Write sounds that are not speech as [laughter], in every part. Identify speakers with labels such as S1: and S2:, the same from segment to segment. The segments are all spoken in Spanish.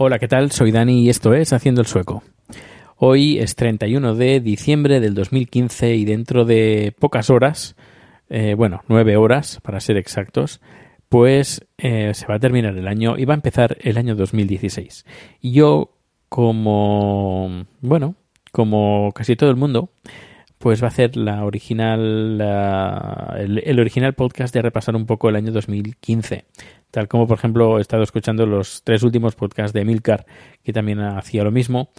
S1: Hola, ¿qué tal? Soy Dani y esto es Haciendo el Sueco. Hoy es 31 de diciembre del 2015 y dentro de pocas horas, eh, bueno, nueve horas para ser exactos, pues eh, se va a terminar el año y va a empezar el año 2016. Y yo, como, bueno, como casi todo el mundo, pues va a hacer la original, el original podcast de repasar un poco el año 2015. Tal como, por ejemplo, he estado escuchando los tres últimos podcasts de Milcar, que también hacía lo mismo.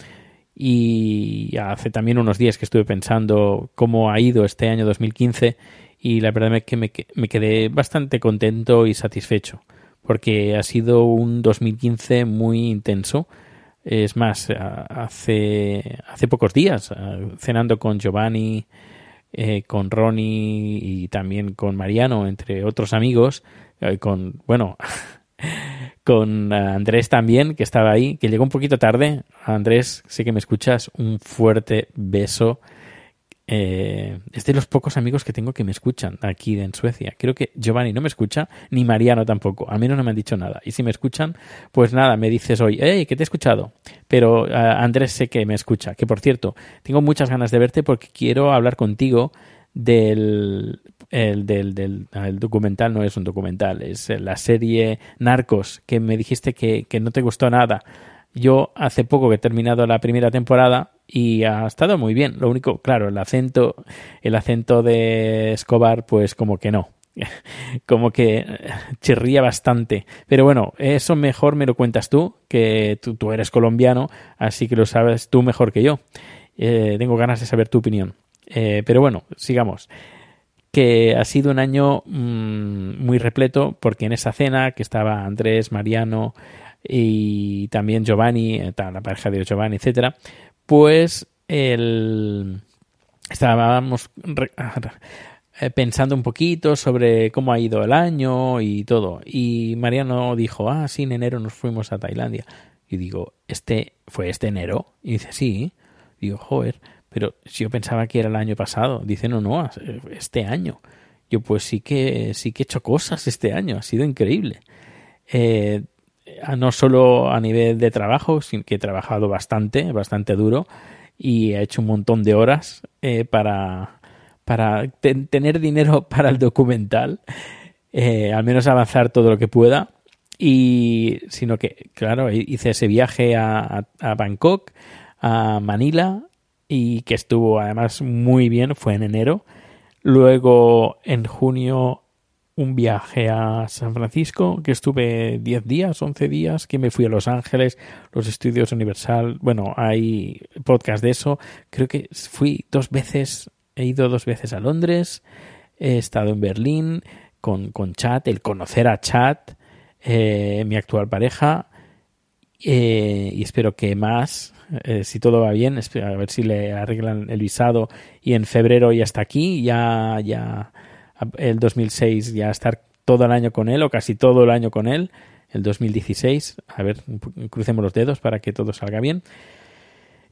S1: Y hace también unos días que estuve pensando cómo ha ido este año 2015 y la verdad es que me, que- me quedé bastante contento y satisfecho porque ha sido un 2015 muy intenso. Es más, hace, hace pocos días, cenando con Giovanni, eh, con Ronnie y también con Mariano, entre otros amigos, con, bueno, [laughs] con Andrés también, que estaba ahí, que llegó un poquito tarde. Andrés, sé que me escuchas, un fuerte beso. Eh, es de los pocos amigos que tengo que me escuchan aquí en Suecia. Creo que Giovanni no me escucha, ni Mariano tampoco. Al menos no me han dicho nada. Y si me escuchan, pues nada, me dices hoy, hey, que te he escuchado. Pero eh, Andrés sé que me escucha. Que por cierto, tengo muchas ganas de verte porque quiero hablar contigo del, el, del, del ah, documental, no es un documental, es la serie Narcos, que me dijiste que, que no te gustó nada. Yo hace poco que he terminado la primera temporada y ha estado muy bien. Lo único, claro, el acento, el acento de Escobar, pues como que no. [laughs] Como que eh, chirría bastante. Pero bueno, eso mejor me lo cuentas tú, que tú, tú eres colombiano, así que lo sabes tú mejor que yo. Eh, tengo ganas de saber tu opinión. Eh, pero bueno, sigamos que ha sido un año mmm, muy repleto porque en esa cena que estaba Andrés, Mariano y también Giovanni, eh, la pareja de Giovanni, etcétera, pues el, estábamos re, eh, pensando un poquito sobre cómo ha ido el año y todo. Y Mariano dijo, ah, sí, en enero nos fuimos a Tailandia. Y digo, ¿este fue este enero? Y dice, sí. Digo, joder, pero si yo pensaba que era el año pasado. Dice, no, no, este año. Yo pues sí que sí que he hecho cosas este año, ha sido increíble. Eh, no solo a nivel de trabajo, sino que he trabajado bastante, bastante duro y he hecho un montón de horas eh, para, para te tener dinero [laughs] para el documental, eh, al menos avanzar todo lo que pueda. Y sino que, claro, hice ese viaje a, a Bangkok, a Manila, y que estuvo además muy bien, fue en enero. Luego en junio un viaje a San Francisco, que estuve 10 días, 11 días, que me fui a Los Ángeles, los estudios Universal, bueno, hay podcast de eso. Creo que fui dos veces, he ido dos veces a Londres, he estado en Berlín con, con Chat, el conocer a Chat, eh, mi actual pareja, eh, y espero que más, eh, si todo va bien, a ver si le arreglan el visado y en febrero ya está aquí, ya, ya el 2006 ya estar todo el año con él o casi todo el año con él, el 2016, a ver, crucemos los dedos para que todo salga bien.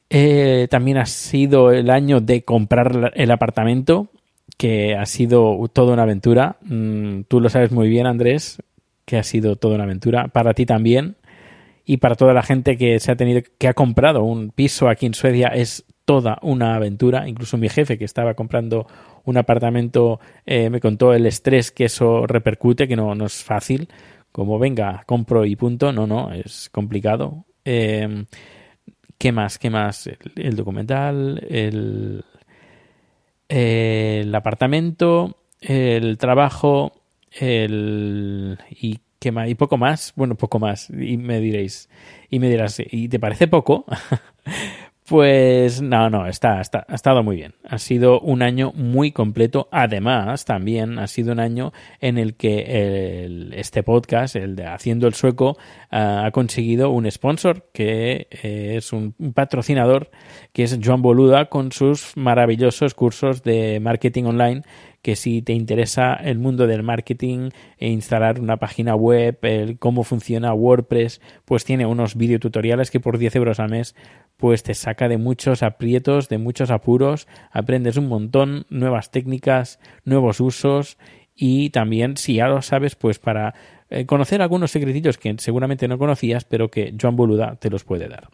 S1: Eh, también ha sido el año de comprar el apartamento, que ha sido toda una aventura. Mm, tú lo sabes muy bien, Andrés, que ha sido toda una aventura. Para ti también. Y para toda la gente que se ha tenido que ha comprado un piso aquí en Suecia es toda una aventura. Incluso mi jefe que estaba comprando un apartamento eh, me contó el estrés que eso repercute, que no, no es fácil. Como venga, compro y punto. No, no, es complicado. Eh, ¿Qué más? ¿Qué más? El, el documental, el, el apartamento, el trabajo, el y y poco más, bueno, poco más y me diréis y me dirás, ¿y te parece poco? [laughs] Pues no, no, está, está, ha estado muy bien. Ha sido un año muy completo. Además, también ha sido un año en el que el, este podcast, el de Haciendo el Sueco, uh, ha conseguido un sponsor que eh, es un, un, patrocinador, que es Joan Boluda, con sus maravillosos cursos de marketing online. Que si te interesa el mundo del marketing e instalar una página web, el cómo funciona WordPress, pues tiene unos videotutoriales que por 10 euros al mes pues te saca de muchos aprietos, de muchos apuros, aprendes un montón, nuevas técnicas, nuevos usos y también, si ya lo sabes, pues para eh, conocer algunos secretillos que seguramente no conocías, pero que Joan Boluda te los puede dar.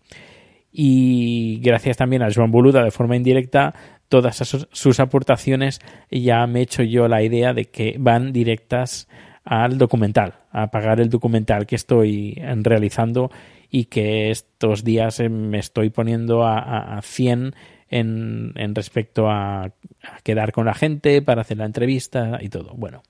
S1: Y gracias también a Joan Boluda de forma indirecta, todas sus, aportaciones ya me he hecho yo la idea de que van directas al documental, a pagar el documental que estoy realizando y que estos días eh, me estoy poniendo a, a 100 en, respecto a, quedar con la gente para hacer la entrevista y todo. Bueno,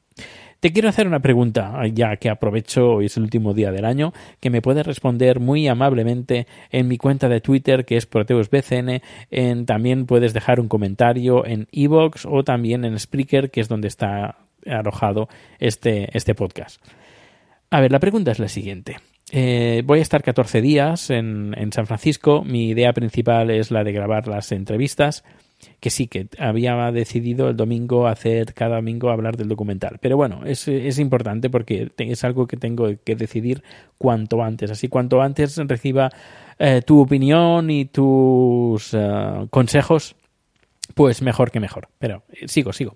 S1: te quiero hacer una pregunta, ya que aprovecho, hoy es el último día del año, que me puedes responder muy amablemente en mi cuenta de Twitter, que es ProteusBCN. También puedes dejar un comentario en Evox o también en Spreaker, que es donde está arrojado este, este podcast. A ver, la pregunta es la siguiente. Eh, voy a estar 14 días en, en, San Francisco. Mi idea principal es la de grabar las entrevistas. Que sí, que había decidido el domingo hacer cada domingo hablar del documental. Pero bueno, es, es importante porque es algo que tengo que decidir cuanto antes. Así, cuanto antes reciba eh, tu opinión y tus uh, consejos, pues mejor que mejor. Pero eh, sigo, sigo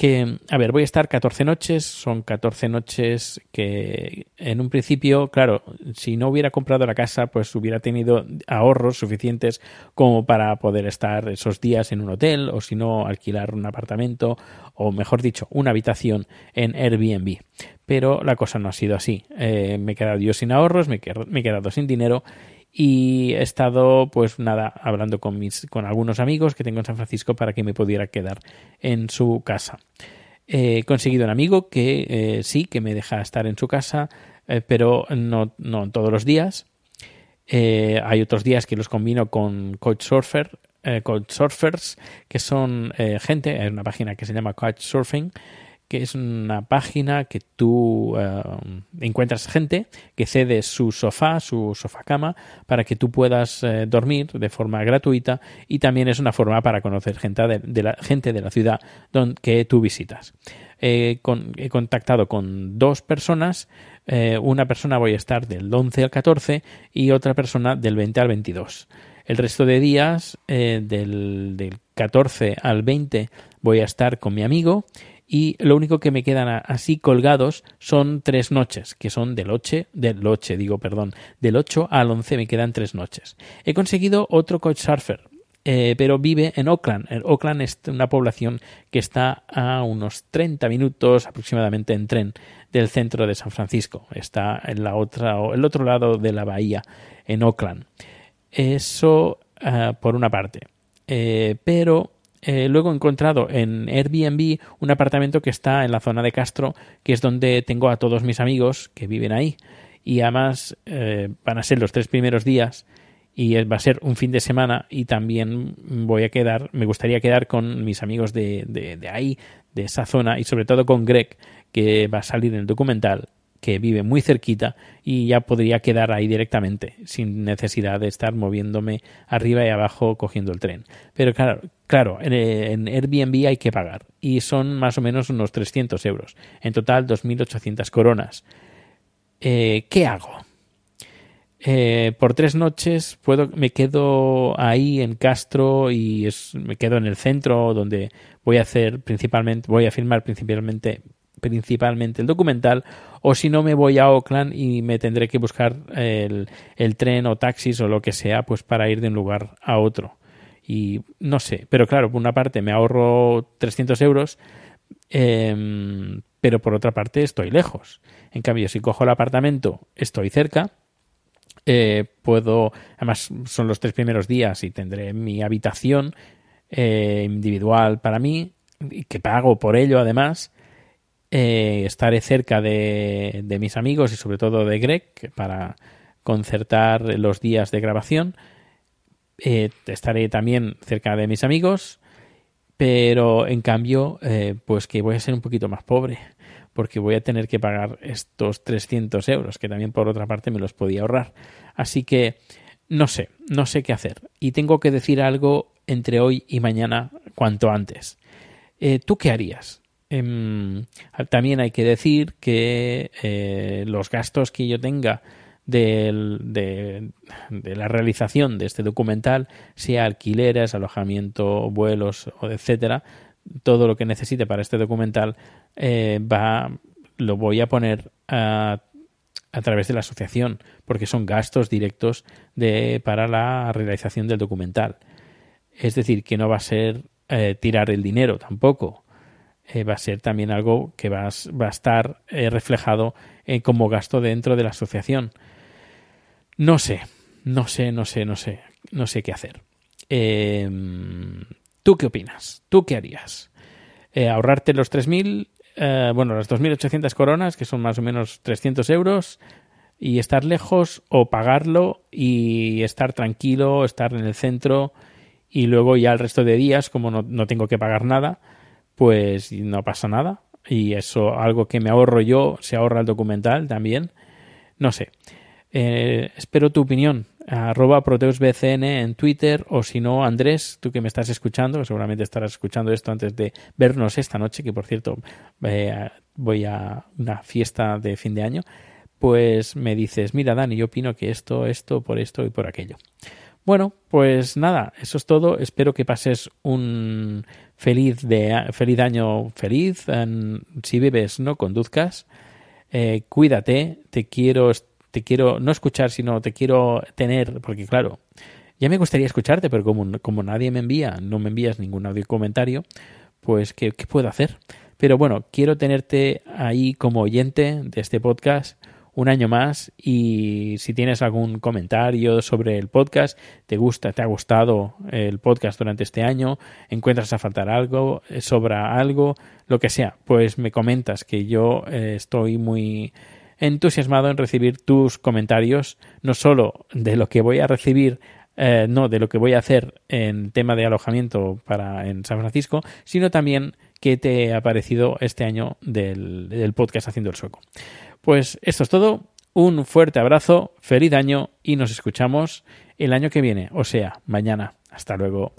S1: que, a ver, voy a estar 14 noches, son 14 noches que en un principio, claro, si no hubiera comprado la casa, pues hubiera tenido ahorros suficientes como para poder estar esos días en un hotel o si no alquilar un apartamento o mejor dicho, una habitación en Airbnb. Pero la cosa no ha sido así. Eh, me he quedado yo sin ahorros, me he, me he quedado sin dinero y he estado pues nada hablando con mis con algunos amigos que tengo en San Francisco para que me pudiera quedar en su casa. He conseguido un amigo que eh, sí que me deja estar en su casa eh, pero no, no todos los días. Eh, hay otros días que los combino con Couchsurfer Couchsurfers que son gente hay una página que se llama Couchsurfing que es una página que tú uh, encuentras gente que cede su sofá, su sofá cama, para que tú puedas uh, dormir de forma gratuita y también es una forma para conocer gente de, la, gente de la ciudad donde, que tú visitas. Eh, con, he contactado con dos personas, eh, una persona voy a estar del 11 al 14 y otra persona del 20 al 22. El resto de días, eh, del, del 14 al 20, voy a estar con mi amigo y lo único que me quedan así colgados son tres noches, que son del 8, del 8, digo, perdón, del 8 al 11 me quedan tres noches. He conseguido otro couchsurfer, eh, pero vive en Oakland. Oakland es una población que está a unos 30 minutos aproximadamente en tren del centro de San Francisco. Está en la otra, el otro lado de la bahía, en Oakland. Eso uh, por una parte. Eh, pero eh, luego he encontrado en Airbnb un apartamento que está en la zona de Castro, que es donde tengo a todos mis amigos que viven ahí. Y además eh, van a ser los tres primeros días y va a ser un fin de semana y también voy a quedar, me gustaría quedar con mis amigos de, de, de ahí, de esa zona y sobre todo con Greg, que va a salir en el documental que vive muy cerquita y ya podría quedar ahí directamente sin necesidad de estar moviéndome arriba y abajo cogiendo el tren. Pero claro, claro en, Airbnb hay que pagar y son más o menos unos 300 euros. En total 2.800 coronas. Eh, ¿Qué hago? Eh, por tres noches puedo, me quedo ahí en Castro y me quedo en el centro donde voy a hacer principalmente, voy a filmar principalmente principalmente el documental, o si no me voy a Oakland y me tendré que buscar el, tren o taxis o lo que sea, pues para ir de un lugar a otro. Y no sé, pero claro, por una parte me ahorro 300 euros, em, pero por otra parte estoy lejos. En cambio, si cojo el apartamento, estoy cerca. eh, puedo, además son los tres primeros días y tendré mi habitación eh, individual para mí, que pago por ello además. Eh, estaré cerca de, de mis amigos y sobre todo de Greg para concertar los días de grabación. Eh, estaré también cerca de mis amigos, pero en cambio, eh, pues que voy a ser un poquito más pobre, porque voy a tener que pagar estos 300 euros, que también por otra parte me los podía ahorrar. Así que no sé, no sé qué hacer. Y tengo que decir algo entre hoy y mañana cuanto antes. ¿Tú qué harías? Em, también hay que decir que eh, los gastos que yo tenga de, de la realización de este documental, sea alquileres, alojamiento, vuelos, etcétera, todo lo que necesite para este documental eh, va lo voy a poner a, a través de la asociación, porque son gastos directos de, para la realización del documental. Es decir, que no va a ser eh, tirar el dinero tampoco. Eh, va a ser también algo que va a, va a estar eh, reflejado eh, como gasto dentro de la asociación. No sé, no sé, no sé, no sé, no sé qué hacer. Eh, ¿Tú qué opinas? ¿Tú qué harías? Eh, ¿Ahorrarte los 3.000, eh, bueno, las 2.800 coronas, que son más o menos 300 euros, y estar lejos o pagarlo y estar tranquilo, estar en el centro y luego ya el resto de días, como no, no tengo que pagar nada, pues no pasa nada. Y eso, algo que me ahorro yo, se ahorra el documental también. No sé. Eh, espero tu opinión. Arroba ProteusBCN en Twitter o si no, Andrés, tú que me estás escuchando, seguramente estarás escuchando esto antes de vernos esta noche, que por cierto eh, voy a una fiesta de fin de año, pues me dices, mira Dani, yo opino que esto, esto, por esto y por aquello. Bueno, pues nada, eso es todo. Espero que pases un feliz, de, feliz año feliz. Si bebes, no conduzcas. Eh, cuídate, te quiero, te quiero no escuchar, sino te quiero tener, porque claro, ya me gustaría escucharte, pero como, como nadie me envía, no me envías ningún audio comentario, pues ¿qué, qué puedo hacer? Pero bueno, quiero tenerte ahí como oyente de este podcast un año más y si tienes algún comentario sobre el podcast, te gusta, te ha gustado el podcast durante este año, encuentras a faltar algo, eh, sobra algo, lo que sea, pues me comentas que yo eh, estoy muy entusiasmado en recibir tus comentarios, no solo de lo que voy a recibir eh, no de lo que voy a hacer en tema de alojamiento para en San Francisco, sino también qué te ha parecido este año del, del podcast Haciendo el Sueco. Pues esto es todo. Un fuerte abrazo, feliz año y nos escuchamos el año que viene, o sea, mañana. Hasta luego.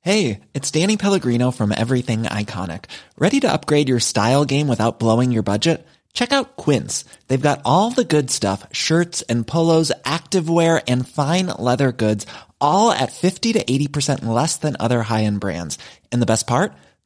S2: Hey, it's Danny Pellegrino from Everything Iconic. Ready to upgrade your style game without blowing your budget? Check out Quince. They've got all the good stuff shirts and polos, activewear, and fine leather goods, all at 50 to 80% less than other high end brands. And the best part?